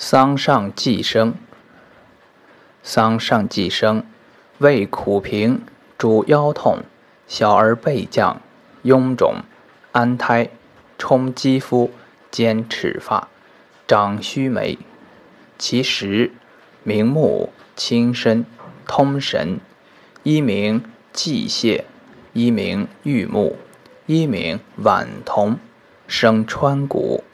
桑上寄生，桑上寄生，味苦平，主腰痛，小儿背降，臃肿，安胎，充肌肤，兼齿发，长须眉，其实，明目，清身，通神，一名季泄，一名玉木，一名晚童，生川谷。